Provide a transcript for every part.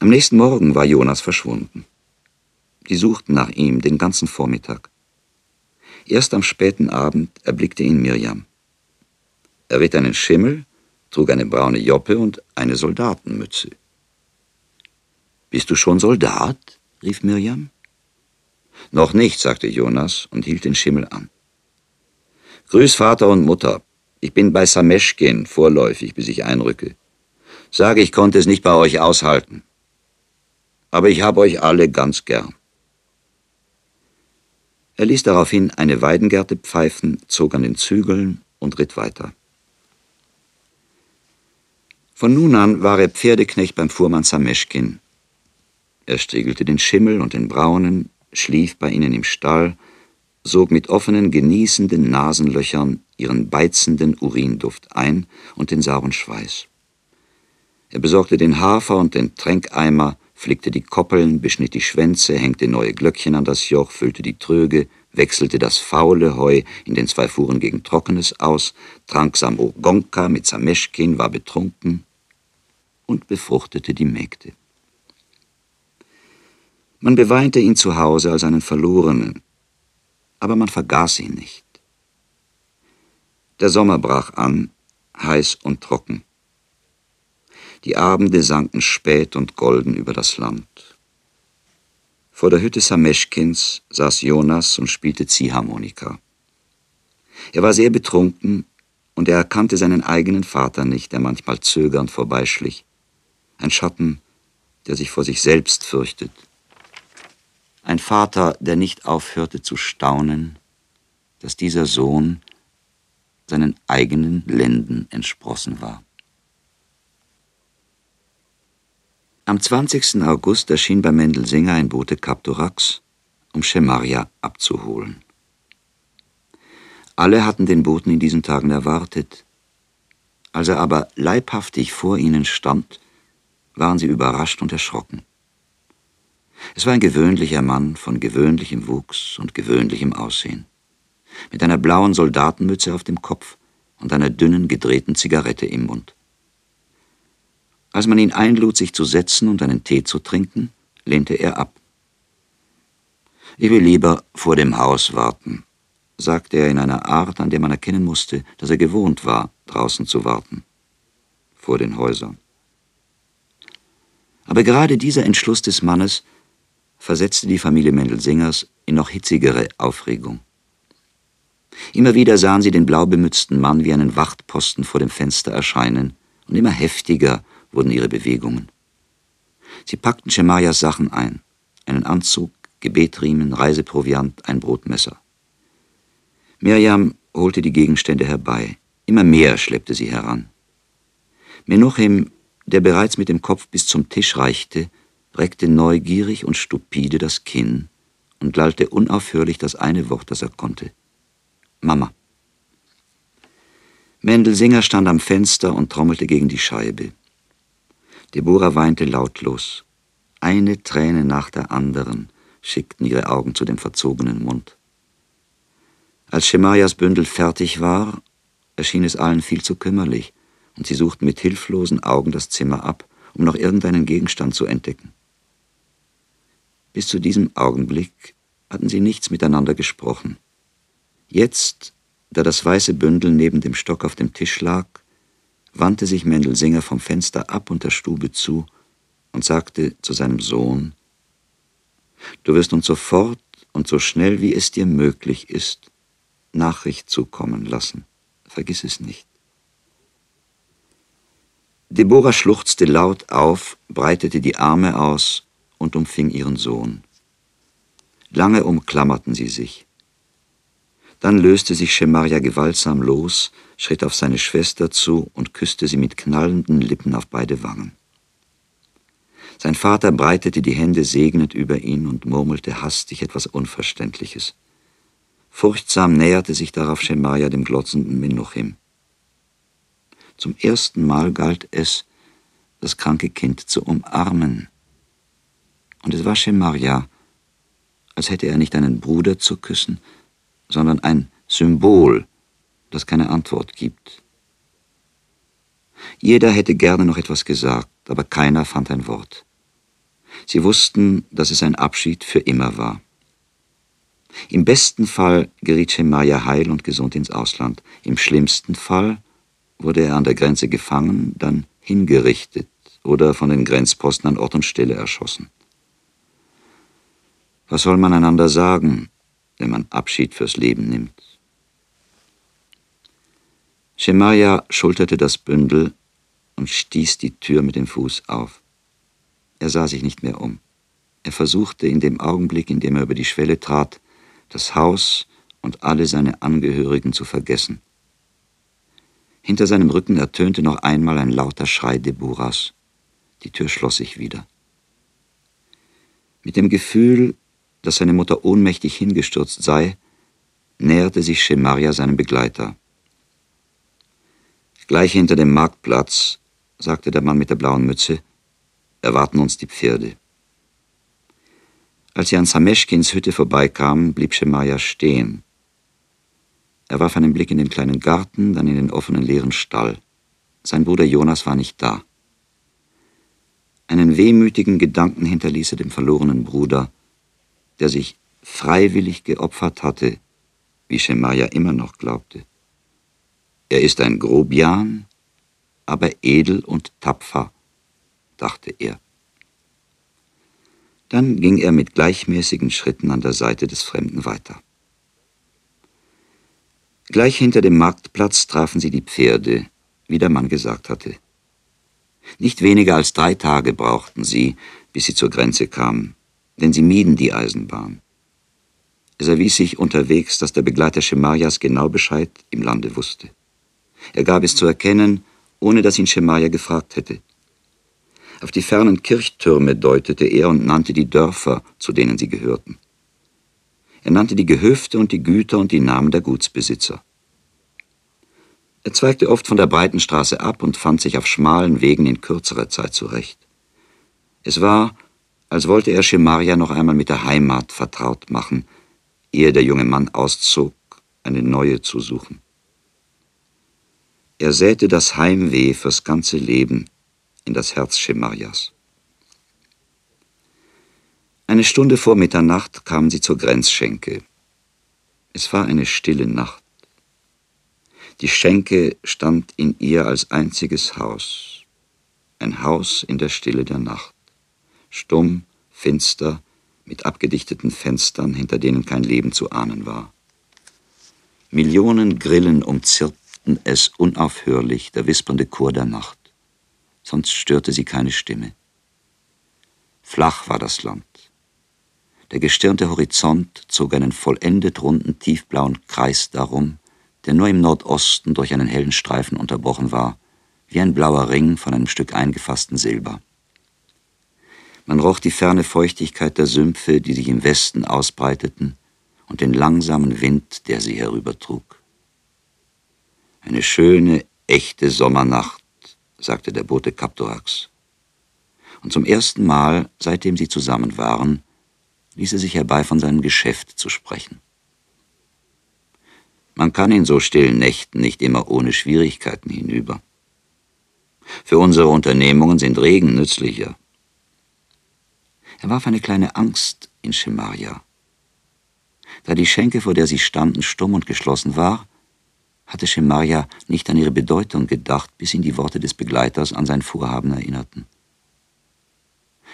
Am nächsten Morgen war Jonas verschwunden. Die suchten nach ihm den ganzen Vormittag. Erst am späten Abend erblickte ihn Mirjam. Er ritt einen Schimmel, trug eine braune Joppe und eine Soldatenmütze. Bist du schon Soldat? rief Mirjam. Noch nicht, sagte Jonas und hielt den Schimmel an. Grüß Vater und Mutter. Ich bin bei Sameschkin vorläufig, bis ich einrücke. Sage, ich konnte es nicht bei euch aushalten. Aber ich habe euch alle ganz gern. Er ließ daraufhin eine Weidengärte pfeifen, zog an den Zügeln und ritt weiter. Von nun an war er Pferdeknecht beim Fuhrmann Sameschkin. Er striegelte den Schimmel und den Braunen, schlief bei ihnen im Stall, sog mit offenen, genießenden Nasenlöchern ihren beizenden Urinduft ein und den sauren Schweiß. Er besorgte den Hafer und den Tränkeimer, flickte die Koppeln, beschnitt die Schwänze, hängte neue Glöckchen an das Joch, füllte die Tröge, wechselte das faule Heu in den zwei Fuhren gegen Trockenes aus, trank Samogonka mit Sameschkin, war betrunken und befruchtete die Mägde. Man beweinte ihn zu Hause als einen Verlorenen, aber man vergaß ihn nicht. Der Sommer brach an, heiß und trocken. Die Abende sanken spät und golden über das Land. Vor der Hütte Sameschkins saß Jonas und spielte Ziehharmonika. Er war sehr betrunken und er erkannte seinen eigenen Vater nicht, der manchmal zögernd vorbeischlich. Ein Schatten, der sich vor sich selbst fürchtet. Ein Vater, der nicht aufhörte zu staunen, dass dieser Sohn seinen eigenen Lenden entsprossen war. Am 20. August erschien bei Mendelsinger ein Bote Kaptorax, um Schemaria abzuholen. Alle hatten den Boten in diesen Tagen erwartet. Als er aber leibhaftig vor ihnen stand, waren sie überrascht und erschrocken. Es war ein gewöhnlicher Mann von gewöhnlichem Wuchs und gewöhnlichem Aussehen, mit einer blauen Soldatenmütze auf dem Kopf und einer dünnen, gedrehten Zigarette im Mund. Als man ihn einlud, sich zu setzen und einen Tee zu trinken, lehnte er ab. Ich will lieber vor dem Haus warten, sagte er in einer Art, an der man erkennen musste, dass er gewohnt war, draußen zu warten. Vor den Häusern. Aber gerade dieser Entschluss des Mannes versetzte die Familie Mendelsingers in noch hitzigere Aufregung. Immer wieder sahen sie den blau bemützten Mann wie einen Wachtposten vor dem Fenster erscheinen, und immer heftiger wurden ihre Bewegungen. Sie packten Schemayas Sachen ein, einen Anzug, Gebetriemen, Reiseproviant, ein Brotmesser. Mirjam holte die Gegenstände herbei, immer mehr schleppte sie heran. Menuchim, der bereits mit dem Kopf bis zum Tisch reichte, reckte neugierig und stupide das Kinn und lallte unaufhörlich das eine Wort, das er konnte. Mama. Mendelsinger stand am Fenster und trommelte gegen die Scheibe. Deborah weinte lautlos. Eine Träne nach der anderen schickten ihre Augen zu dem verzogenen Mund. Als Schemaias Bündel fertig war, erschien es allen viel zu kümmerlich, und sie suchten mit hilflosen Augen das Zimmer ab, um noch irgendeinen Gegenstand zu entdecken. Bis zu diesem Augenblick hatten sie nichts miteinander gesprochen. Jetzt, da das weiße Bündel neben dem Stock auf dem Tisch lag, wandte sich Mendelsinger vom Fenster ab und der Stube zu und sagte zu seinem Sohn, Du wirst uns sofort und so schnell wie es dir möglich ist, Nachricht zukommen lassen. Vergiss es nicht. Deborah schluchzte laut auf, breitete die Arme aus und umfing ihren Sohn. Lange umklammerten sie sich. Dann löste sich Schemaria gewaltsam los, schritt auf seine Schwester zu und küsste sie mit knallenden Lippen auf beide Wangen. Sein Vater breitete die Hände segnend über ihn und murmelte hastig etwas Unverständliches. Furchtsam näherte sich darauf Schemaria dem glotzenden Menuchim. Zum ersten Mal galt es, das kranke Kind zu umarmen. Und es war Schemaria, als hätte er nicht einen Bruder zu küssen, sondern ein Symbol, das keine Antwort gibt. Jeder hätte gerne noch etwas gesagt, aber keiner fand ein Wort. Sie wussten, dass es ein Abschied für immer war. Im besten Fall geriet Schemaya heil und gesund ins Ausland. Im schlimmsten Fall wurde er an der Grenze gefangen, dann hingerichtet oder von den Grenzposten an Ort und Stelle erschossen. Was soll man einander sagen, wenn man Abschied fürs Leben nimmt? Schemaya schulterte das Bündel und stieß die Tür mit dem Fuß auf. Er sah sich nicht mehr um. Er versuchte in dem Augenblick, in dem er über die Schwelle trat, das Haus und alle seine Angehörigen zu vergessen. Hinter seinem Rücken ertönte noch einmal ein lauter Schrei Deburas. Die Tür schloss sich wieder. Mit dem Gefühl, dass seine Mutter ohnmächtig hingestürzt sei, näherte sich Schemaria seinem Begleiter. Gleich hinter dem Marktplatz, sagte der Mann mit der blauen Mütze, erwarten uns die Pferde. Als sie an Sameschkins Hütte vorbeikamen, blieb Schemaja stehen. Er warf einen Blick in den kleinen Garten, dann in den offenen leeren Stall. Sein Bruder Jonas war nicht da. Einen wehmütigen Gedanken hinterließ er dem verlorenen Bruder, der sich freiwillig geopfert hatte, wie Schemaja immer noch glaubte. Er ist ein Grobian, aber edel und tapfer, dachte er. Dann ging er mit gleichmäßigen Schritten an der Seite des Fremden weiter. Gleich hinter dem Marktplatz trafen sie die Pferde, wie der Mann gesagt hatte. Nicht weniger als drei Tage brauchten sie, bis sie zur Grenze kamen, denn sie mieden die Eisenbahn. Es erwies sich unterwegs, dass der Begleiter Schemarias genau Bescheid im Lande wusste. Er gab es zu erkennen, ohne dass ihn Schemaja gefragt hätte. Auf die fernen Kirchtürme deutete er und nannte die Dörfer, zu denen sie gehörten. Er nannte die Gehöfte und die Güter und die Namen der Gutsbesitzer. Er zweigte oft von der breiten Straße ab und fand sich auf schmalen Wegen in kürzerer Zeit zurecht. Es war, als wollte er Schemaria noch einmal mit der Heimat vertraut machen, ehe der junge Mann auszog, eine neue zu suchen. Er säte das Heimweh fürs ganze Leben in das Herz Schemarias. Eine Stunde vor Mitternacht kamen sie zur Grenzschenke. Es war eine stille Nacht. Die Schenke stand in ihr als einziges Haus, ein Haus in der Stille der Nacht, stumm, finster, mit abgedichteten Fenstern, hinter denen kein Leben zu ahnen war. Millionen Grillen umzirpten es unaufhörlich, der wispernde Chor der Nacht sonst störte sie keine Stimme. Flach war das Land. Der gestirnte Horizont zog einen vollendet runden tiefblauen Kreis darum, der nur im Nordosten durch einen hellen Streifen unterbrochen war, wie ein blauer Ring von einem Stück eingefassten Silber. Man roch die ferne Feuchtigkeit der Sümpfe, die sich im Westen ausbreiteten, und den langsamen Wind, der sie herübertrug. Eine schöne, echte Sommernacht sagte der Bote Kaptorax. Und zum ersten Mal, seitdem sie zusammen waren, ließ er sich herbei von seinem Geschäft zu sprechen. Man kann in so stillen Nächten nicht immer ohne Schwierigkeiten hinüber. Für unsere Unternehmungen sind Regen nützlicher. Er warf eine kleine Angst in Schemaria. Da die Schenke, vor der sie standen, stumm und geschlossen war, hatte Schemaja nicht an ihre Bedeutung gedacht, bis ihn die Worte des Begleiters an sein Vorhaben erinnerten.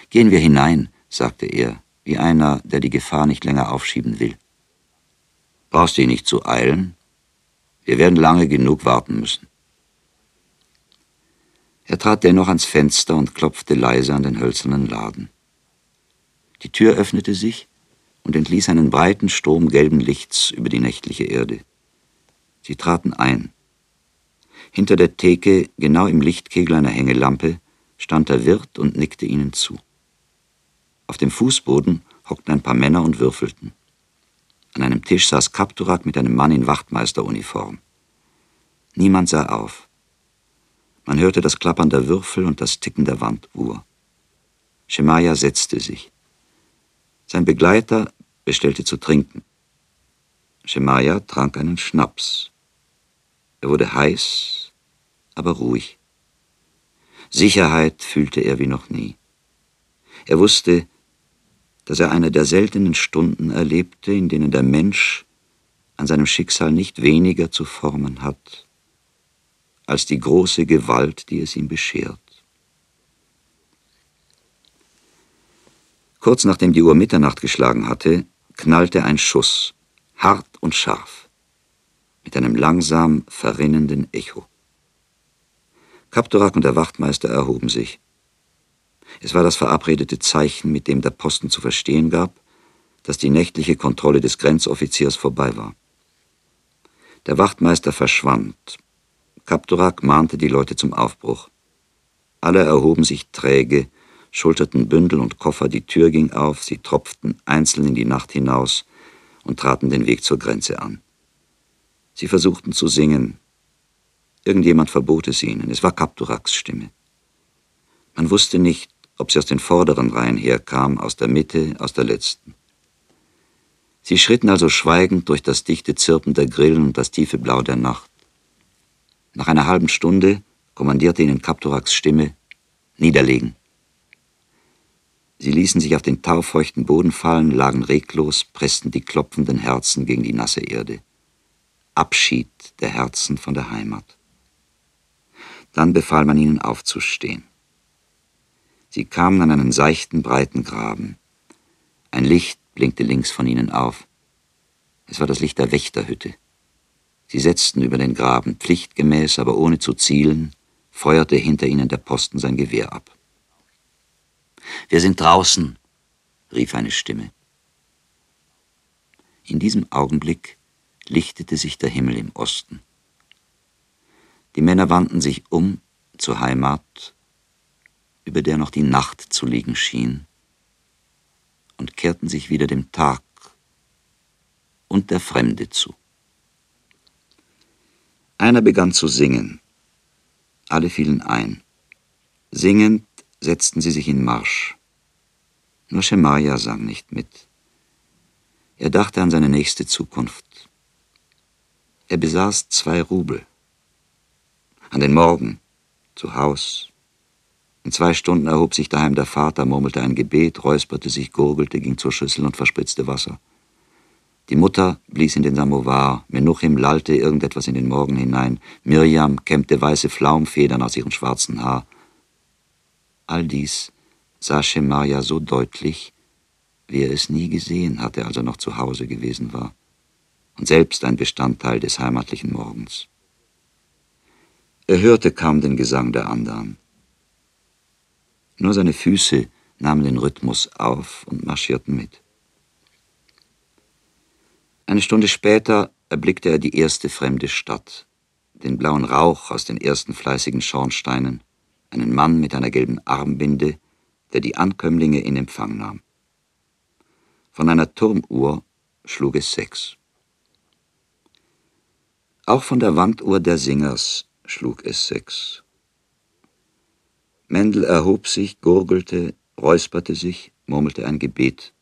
Gehen wir hinein, sagte er, wie einer, der die Gefahr nicht länger aufschieben will. Brauchst dich nicht zu eilen. Wir werden lange genug warten müssen. Er trat dennoch ans Fenster und klopfte leise an den hölzernen Laden. Die Tür öffnete sich und entließ einen breiten Strom gelben Lichts über die nächtliche Erde. Sie traten ein. Hinter der Theke, genau im Lichtkegel einer Hängelampe, stand der Wirt und nickte ihnen zu. Auf dem Fußboden hockten ein paar Männer und würfelten. An einem Tisch saß Kapturak mit einem Mann in Wachtmeisteruniform. Niemand sah auf. Man hörte das Klappern der Würfel und das Ticken der Wanduhr. Schemaja setzte sich. Sein Begleiter bestellte zu trinken. Schemaja trank einen Schnaps. Er wurde heiß, aber ruhig. Sicherheit fühlte er wie noch nie. Er wusste, dass er eine der seltenen Stunden erlebte, in denen der Mensch an seinem Schicksal nicht weniger zu formen hat, als die große Gewalt, die es ihm beschert. Kurz nachdem die Uhr Mitternacht geschlagen hatte, knallte ein Schuss, hart und scharf, mit einem langsam verrinnenden Echo. Kaptorak und der Wachtmeister erhoben sich. Es war das verabredete Zeichen, mit dem der Posten zu verstehen gab, dass die nächtliche Kontrolle des Grenzoffiziers vorbei war. Der Wachtmeister verschwand. Kaptorak mahnte die Leute zum Aufbruch. Alle erhoben sich träge, schulterten Bündel und Koffer, die Tür ging auf, sie tropften einzeln in die Nacht hinaus und traten den Weg zur Grenze an. Sie versuchten zu singen. Irgendjemand verbot es ihnen. Es war Kapturaks Stimme. Man wusste nicht, ob sie aus den vorderen Reihen herkam, aus der Mitte, aus der letzten. Sie schritten also schweigend durch das dichte Zirpen der Grillen und das tiefe Blau der Nacht. Nach einer halben Stunde kommandierte ihnen Kapturaks Stimme Niederlegen. Sie ließen sich auf den taufeuchten Boden fallen, lagen reglos, pressten die klopfenden Herzen gegen die nasse Erde. Abschied der Herzen von der Heimat. Dann befahl man ihnen aufzustehen. Sie kamen an einen seichten, breiten Graben. Ein Licht blinkte links von ihnen auf. Es war das Licht der Wächterhütte. Sie setzten über den Graben, pflichtgemäß, aber ohne zu zielen, feuerte hinter ihnen der Posten sein Gewehr ab. Wir sind draußen, rief eine Stimme. In diesem Augenblick lichtete sich der Himmel im Osten. Die Männer wandten sich um zur Heimat über der noch die Nacht zu liegen schien, und kehrten sich wieder dem Tag und der Fremde zu. Einer begann zu singen. Alle fielen ein. Singend setzten sie sich in Marsch. Nur Shemaya sang nicht mit. Er dachte an seine nächste Zukunft. Er besaß zwei Rubel. An den Morgen, zu Haus, in zwei Stunden erhob sich daheim der Vater, murmelte ein Gebet, räusperte sich, gurgelte, ging zur Schüssel und verspritzte Wasser. Die Mutter blies in den Samovar, Menuchim lallte irgendetwas in den Morgen hinein, Mirjam kämmte weiße Flaumfedern aus ihrem schwarzen Haar. All dies sah Schemaja so deutlich, wie er es nie gesehen hatte, als er noch zu Hause gewesen war, und selbst ein Bestandteil des heimatlichen Morgens. Er hörte kaum den Gesang der anderen. Nur seine Füße nahmen den Rhythmus auf und marschierten mit. Eine Stunde später erblickte er die erste fremde Stadt, den blauen Rauch aus den ersten fleißigen Schornsteinen, einen Mann mit einer gelben Armbinde, der die Ankömmlinge in Empfang nahm. Von einer Turmuhr schlug es sechs. Auch von der Wanduhr der Singers schlug es sechs. Mendel erhob sich, gurgelte, räusperte sich, murmelte ein Gebet.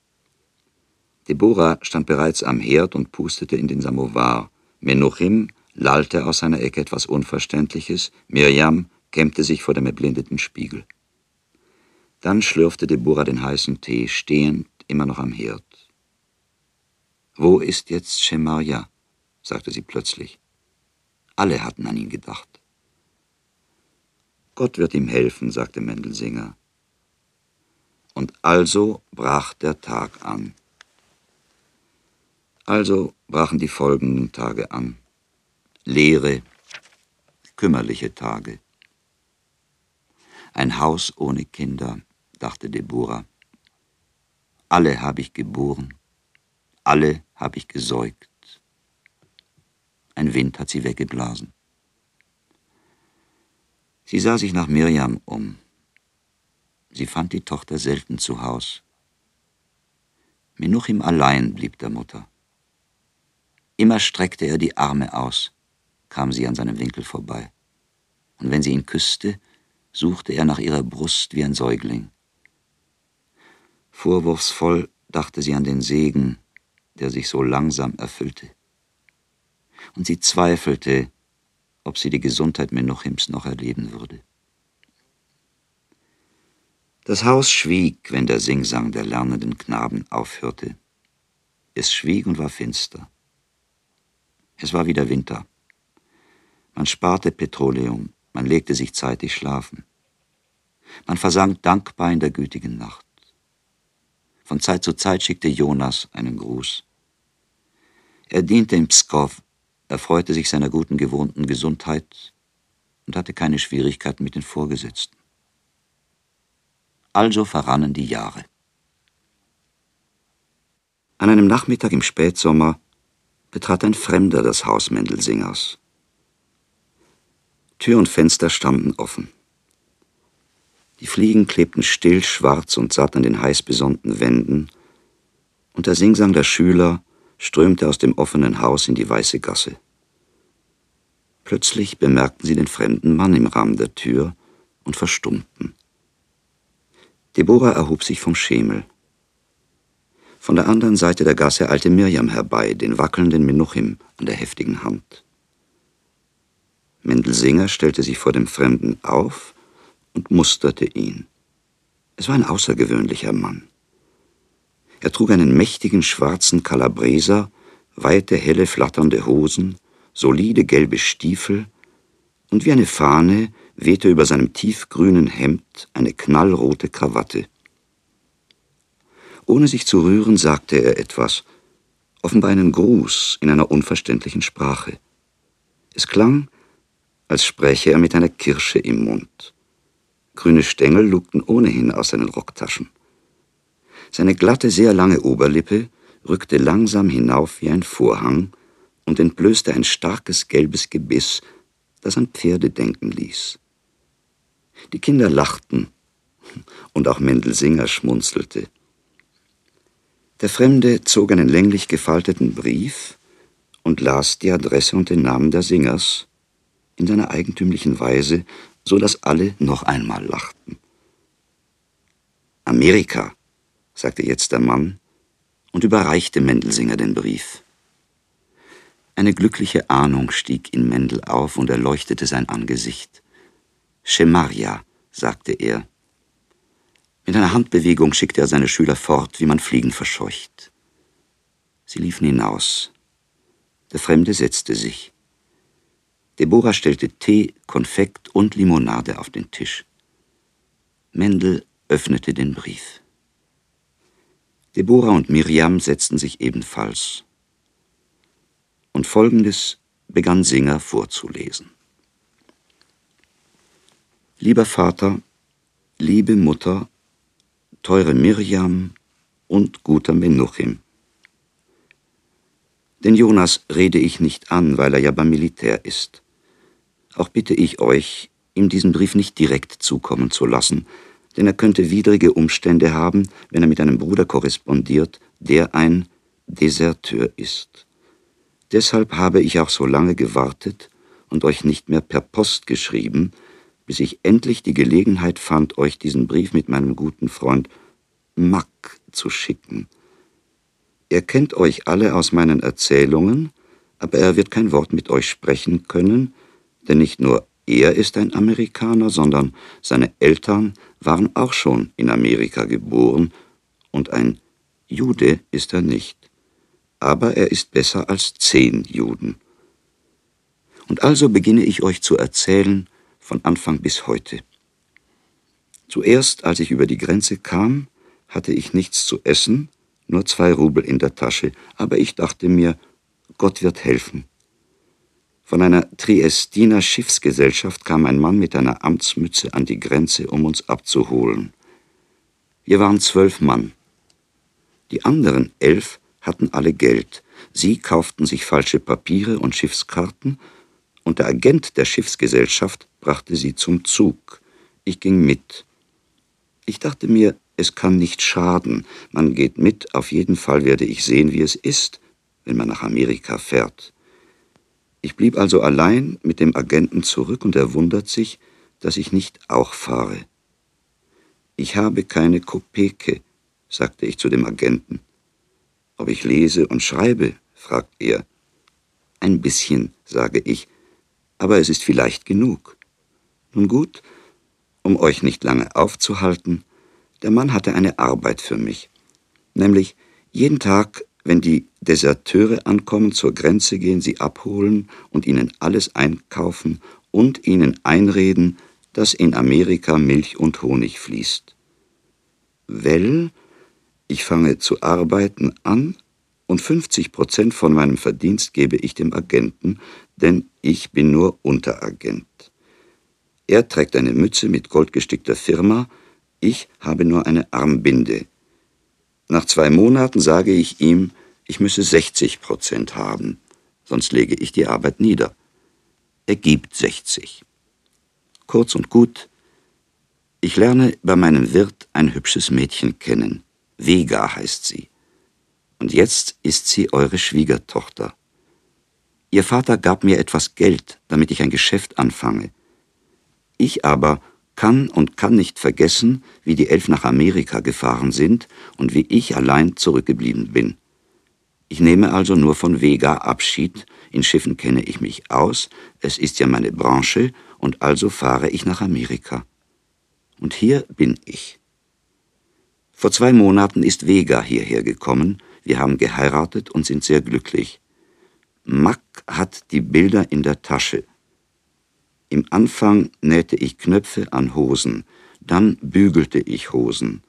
Deborah stand bereits am Herd und pustete in den Samovar. Menuchim lallte aus seiner Ecke etwas Unverständliches, Mirjam kämmte sich vor dem erblindeten Spiegel. Dann schlürfte Deborah den heißen Tee, stehend, immer noch am Herd. Wo ist jetzt Shemaria? sagte sie plötzlich. Alle hatten an ihn gedacht. Gott wird ihm helfen, sagte Mendelsinger. Und also brach der Tag an. Also brachen die folgenden Tage an. Leere, kümmerliche Tage. Ein Haus ohne Kinder, dachte Deborah. Alle habe ich geboren, alle habe ich gesäugt. Ein Wind hat sie weggeblasen. Sie sah sich nach Mirjam um. Sie fand die Tochter selten zu Haus. Menuchim allein blieb der Mutter. Immer streckte er die Arme aus, kam sie an seinem Winkel vorbei. Und wenn sie ihn küsste, suchte er nach ihrer Brust wie ein Säugling. Vorwurfsvoll dachte sie an den Segen, der sich so langsam erfüllte. Und sie zweifelte, ob sie die Gesundheit Menuchims noch erleben würde. Das Haus schwieg, wenn der Singsang der lernenden Knaben aufhörte. Es schwieg und war finster. Es war wieder Winter. Man sparte Petroleum, man legte sich zeitig schlafen. Man versank dankbar in der gütigen Nacht. Von Zeit zu Zeit schickte Jonas einen Gruß. Er diente in Pskov, erfreute sich seiner guten gewohnten Gesundheit und hatte keine Schwierigkeiten mit den Vorgesetzten. Also verrannen die Jahre. An einem Nachmittag im Spätsommer betrat ein Fremder das Haus Mendelsingers. Tür und Fenster standen offen. Die Fliegen klebten still, schwarz und satt an den heiß besonnten Wänden, und der Singsang der Schüler strömte aus dem offenen Haus in die weiße Gasse. Plötzlich bemerkten sie den fremden Mann im Rahmen der Tür und verstummten. Deborah erhob sich vom Schemel. Von der anderen Seite der Gasse eilte Mirjam herbei, den wackelnden Menuchim an der heftigen Hand. Mendelsinger stellte sich vor dem Fremden auf und musterte ihn. Es war ein außergewöhnlicher Mann. Er trug einen mächtigen schwarzen Kalabreser, weite, helle, flatternde Hosen, solide gelbe Stiefel und wie eine Fahne wehte über seinem tiefgrünen Hemd eine knallrote Krawatte. Ohne sich zu rühren, sagte er etwas, offenbar einen Gruß in einer unverständlichen Sprache. Es klang, als spräche er mit einer Kirsche im Mund. Grüne Stängel lugten ohnehin aus seinen Rocktaschen. Seine glatte, sehr lange Oberlippe rückte langsam hinauf wie ein Vorhang und entblößte ein starkes gelbes Gebiss, das an Pferde denken ließ. Die Kinder lachten, und auch Mendelsinger schmunzelte. Der Fremde zog einen länglich gefalteten Brief und las die Adresse und den Namen der Singers in seiner eigentümlichen Weise, so dass alle noch einmal lachten. Amerika, sagte jetzt der Mann und überreichte Mendelsinger den Brief. Eine glückliche Ahnung stieg in Mendel auf und erleuchtete sein Angesicht. Schemaria, sagte er. Mit einer Handbewegung schickte er seine Schüler fort, wie man Fliegen verscheucht. Sie liefen hinaus. Der Fremde setzte sich. Deborah stellte Tee, Konfekt und Limonade auf den Tisch. Mendel öffnete den Brief. Deborah und Miriam setzten sich ebenfalls. Und folgendes begann Singer vorzulesen. Lieber Vater, liebe Mutter, teure Miriam und guter Menuchim. Den Jonas rede ich nicht an, weil er ja beim Militär ist. Auch bitte ich euch, ihm diesen Brief nicht direkt zukommen zu lassen, denn er könnte widrige Umstände haben, wenn er mit einem Bruder korrespondiert, der ein Deserteur ist. Deshalb habe ich auch so lange gewartet und euch nicht mehr per Post geschrieben, bis ich endlich die Gelegenheit fand, euch diesen Brief mit meinem guten Freund Mack zu schicken. Er kennt euch alle aus meinen Erzählungen, aber er wird kein Wort mit euch sprechen können, denn nicht nur er ist ein Amerikaner, sondern seine Eltern waren auch schon in Amerika geboren, und ein Jude ist er nicht. Aber er ist besser als zehn Juden. Und also beginne ich euch zu erzählen, von Anfang bis heute. Zuerst, als ich über die Grenze kam, hatte ich nichts zu essen, nur zwei Rubel in der Tasche, aber ich dachte mir, Gott wird helfen. Von einer Triestiner Schiffsgesellschaft kam ein Mann mit einer Amtsmütze an die Grenze, um uns abzuholen. Wir waren zwölf Mann. Die anderen elf hatten alle Geld. Sie kauften sich falsche Papiere und Schiffskarten, und der Agent der Schiffsgesellschaft brachte sie zum Zug. Ich ging mit. Ich dachte mir, es kann nicht schaden, man geht mit, auf jeden Fall werde ich sehen, wie es ist, wenn man nach Amerika fährt. Ich blieb also allein mit dem Agenten zurück und er wundert sich, dass ich nicht auch fahre. Ich habe keine Kopeke, sagte ich zu dem Agenten. Ob ich lese und schreibe? fragt er. Ein bisschen, sage ich, aber es ist vielleicht genug. Nun gut, um euch nicht lange aufzuhalten, Der Mann hatte eine Arbeit für mich, nämlich jeden Tag, wenn die Deserteure ankommen, zur Grenze gehen, sie abholen und ihnen alles einkaufen und ihnen einreden, dass in Amerika Milch und Honig fließt. Well, ich fange zu arbeiten an und 50 Prozent von meinem Verdienst gebe ich dem Agenten, denn ich bin nur Unteragent. Er trägt eine Mütze mit goldgestickter Firma, ich habe nur eine Armbinde. Nach zwei Monaten sage ich ihm, ich müsse 60 Prozent haben, sonst lege ich die Arbeit nieder. Er gibt 60. Kurz und gut, ich lerne bei meinem Wirt ein hübsches Mädchen kennen. Vega heißt sie. Und jetzt ist sie eure Schwiegertochter. Ihr Vater gab mir etwas Geld, damit ich ein Geschäft anfange. Ich aber kann und kann nicht vergessen, wie die elf nach Amerika gefahren sind und wie ich allein zurückgeblieben bin. Ich nehme also nur von Vega Abschied, in Schiffen kenne ich mich aus, es ist ja meine Branche, und also fahre ich nach Amerika. Und hier bin ich. Vor zwei Monaten ist Vega hierher gekommen, wir haben geheiratet und sind sehr glücklich. Mack hat die Bilder in der Tasche. Im Anfang nähte ich Knöpfe an Hosen, dann bügelte ich Hosen,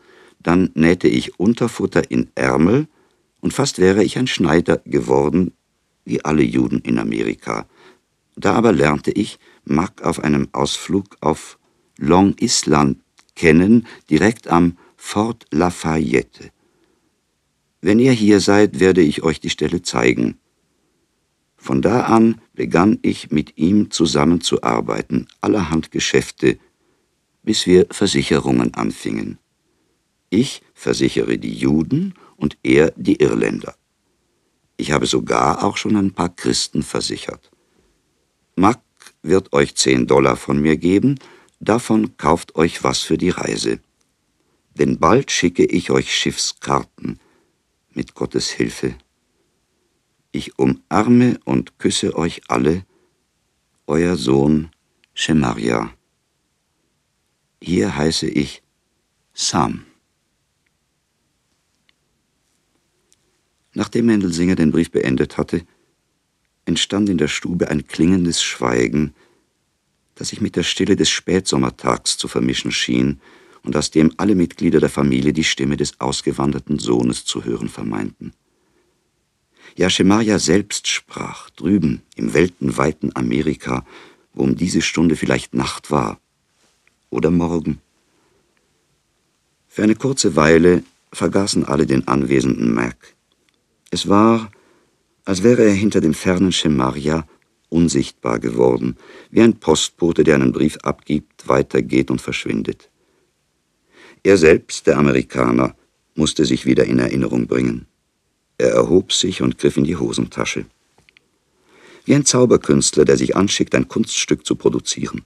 dann nähte ich Unterfutter in Ärmel, und fast wäre ich ein Schneider geworden, wie alle Juden in Amerika. Da aber lernte ich Mack auf einem Ausflug auf Long Island kennen, direkt am Fort Lafayette. Wenn ihr hier seid, werde ich euch die Stelle zeigen. Von da an begann ich mit ihm zusammenzuarbeiten, allerhand Geschäfte, bis wir Versicherungen anfingen. Ich versichere die Juden und er die Irländer. Ich habe sogar auch schon ein paar Christen versichert. Mack wird euch zehn Dollar von mir geben, davon kauft euch was für die Reise. Denn bald schicke ich euch Schiffskarten, mit Gottes Hilfe. Ich umarme und küsse euch alle, euer Sohn Shemaria. Hier heiße ich Sam. Nachdem Mendelsinger den Brief beendet hatte, entstand in der Stube ein klingendes Schweigen, das sich mit der Stille des Spätsommertags zu vermischen schien und aus dem alle Mitglieder der Familie die Stimme des ausgewanderten Sohnes zu hören vermeinten. Ja, Schemaja selbst sprach, drüben im weltenweiten Amerika, wo um diese Stunde vielleicht Nacht war oder Morgen. Für eine kurze Weile vergaßen alle den anwesenden Mac. Es war, als wäre er hinter dem fernen Schemaria unsichtbar geworden, wie ein Postbote, der einen Brief abgibt, weitergeht und verschwindet. Er selbst, der Amerikaner, musste sich wieder in Erinnerung bringen. Er erhob sich und griff in die Hosentasche. Wie ein Zauberkünstler, der sich anschickt, ein Kunststück zu produzieren.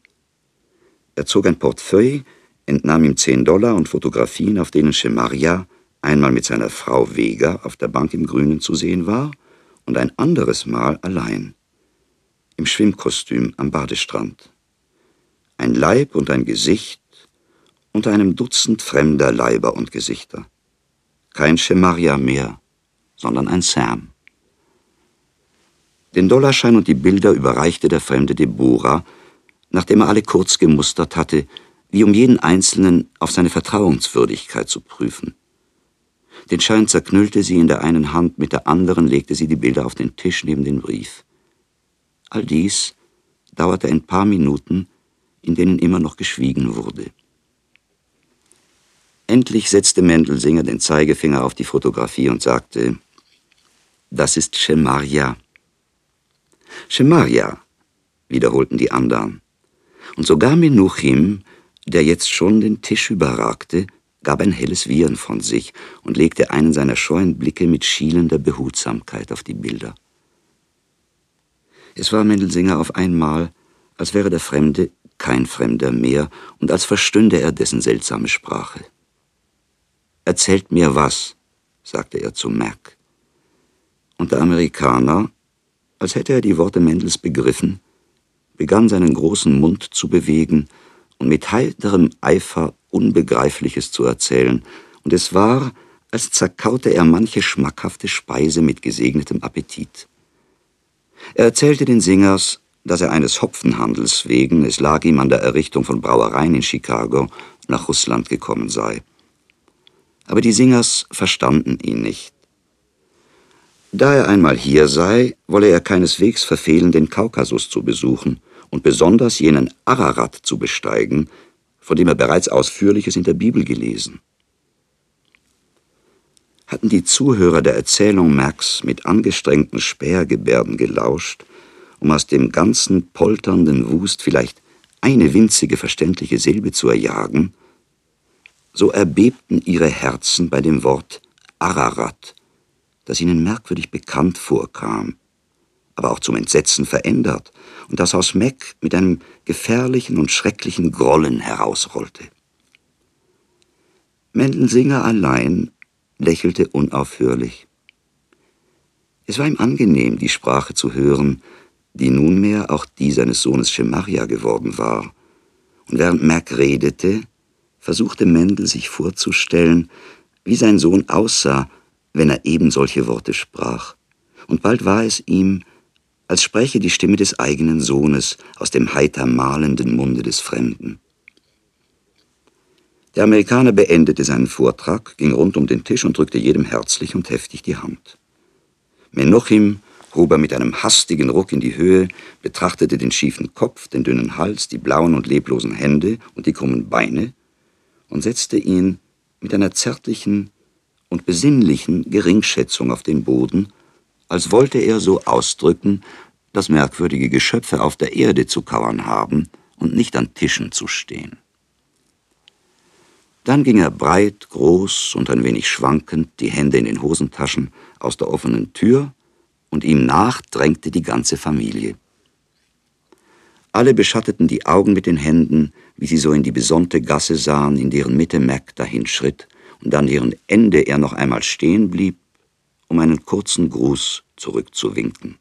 Er zog ein Portefeuille, entnahm ihm zehn Dollar und Fotografien, auf denen Schemaria einmal mit seiner Frau Vega auf der Bank im Grünen zu sehen war und ein anderes Mal allein, im Schwimmkostüm am Badestrand. Ein Leib und ein Gesicht unter einem Dutzend fremder Leiber und Gesichter. Kein Schemaria mehr, sondern ein Sam. Den Dollarschein und die Bilder überreichte der fremde Deborah, nachdem er alle kurz gemustert hatte, wie um jeden Einzelnen auf seine Vertrauenswürdigkeit zu prüfen. Den Schein zerknüllte sie in der einen Hand, mit der anderen legte sie die Bilder auf den Tisch neben den Brief. All dies dauerte ein paar Minuten, in denen immer noch geschwiegen wurde. Endlich setzte Mendelsinger den Zeigefinger auf die Fotografie und sagte, das ist Schemaria. Schemaria, wiederholten die anderen. Und sogar Menuchim, der jetzt schon den Tisch überragte, gab ein helles Wiehern von sich und legte einen seiner scheuen Blicke mit schielender Behutsamkeit auf die Bilder. Es war Mendelsinger auf einmal, als wäre der Fremde kein Fremder mehr und als verstünde er dessen seltsame Sprache. Erzählt mir was, sagte er zu Mac. Und der Amerikaner, als hätte er die Worte Mendels begriffen, begann seinen großen Mund zu bewegen und mit heiterem Eifer Unbegreifliches zu erzählen, und es war, als zerkaute er manche schmackhafte Speise mit gesegnetem Appetit. Er erzählte den Singers, dass er eines Hopfenhandels wegen, es lag ihm an der Errichtung von Brauereien in Chicago, nach Russland gekommen sei. Aber die Singers verstanden ihn nicht. Da er einmal hier sei, wolle er keineswegs verfehlen, den Kaukasus zu besuchen und besonders jenen Ararat zu besteigen, von dem er bereits Ausführliches in der Bibel gelesen. Hatten die Zuhörer der Erzählung Max mit angestrengten Spähergebärden gelauscht, um aus dem ganzen polternden Wust vielleicht eine winzige verständliche Silbe zu erjagen, so erbebten ihre Herzen bei dem Wort Ararat, das ihnen merkwürdig bekannt vorkam, aber auch zum Entsetzen verändert und das aus Meck mit einem gefährlichen und schrecklichen Grollen herausrollte. Mendelsinger allein lächelte unaufhörlich. Es war ihm angenehm, die Sprache zu hören, die nunmehr auch die seines Sohnes Schemaria geworden war. Und während Mac redete, versuchte Mendel sich vorzustellen, wie sein Sohn aussah, wenn er eben solche Worte sprach. Und bald war es ihm, als spräche die Stimme des eigenen Sohnes aus dem heiter malenden Munde des Fremden. Der Amerikaner beendete seinen Vortrag, ging rund um den Tisch und drückte jedem herzlich und heftig die Hand. Menochim hob er mit einem hastigen Ruck in die Höhe, betrachtete den schiefen Kopf, den dünnen Hals, die blauen und leblosen Hände und die krummen Beine und setzte ihn mit einer zärtlichen und besinnlichen Geringschätzung auf den Boden, als wollte er so ausdrücken, dass merkwürdige Geschöpfe auf der Erde zu kauern haben und nicht an Tischen zu stehen. Dann ging er breit, groß und ein wenig schwankend, die Hände in den Hosentaschen, aus der offenen Tür, und ihm nach drängte die ganze Familie. Alle beschatteten die Augen mit den Händen, wie sie so in die besonnte Gasse sahen, in deren Mitte Mac dahinschritt und an deren Ende er noch einmal stehen blieb, um einen kurzen Gruß zurückzuwinken.